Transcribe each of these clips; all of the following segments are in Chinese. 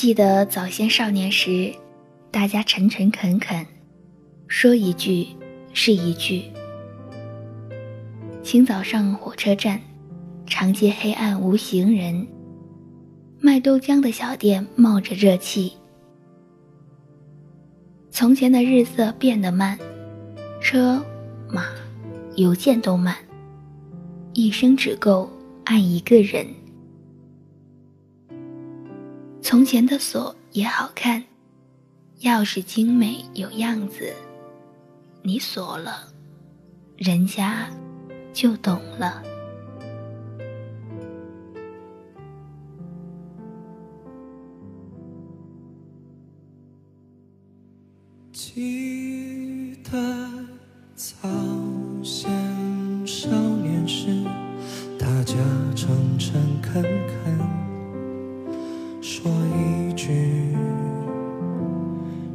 记得早先少年时，大家诚诚恳恳，说一句是一句。清早上火车站，长街黑暗无行人，卖豆浆的小店冒着热气。从前的日色变得慢，车马邮件都慢，一生只够爱一个人。从前的锁也好看，钥匙精美有样子，你锁了，人家就懂了。记得早先少年时，大家诚诚恳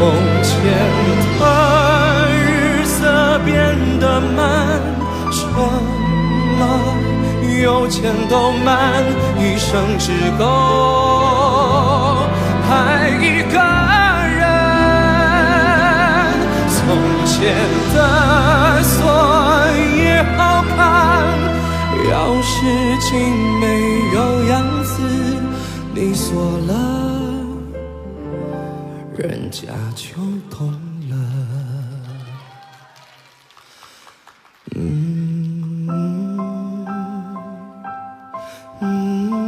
从前的日色变得慢，车马邮件都慢，一生只够爱一个人。从前的锁也好看，钥匙精美有样子，你锁了。人家就懂了。嗯嗯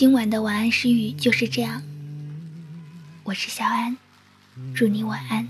今晚的晚安诗语就是这样。我是小安，祝你晚安。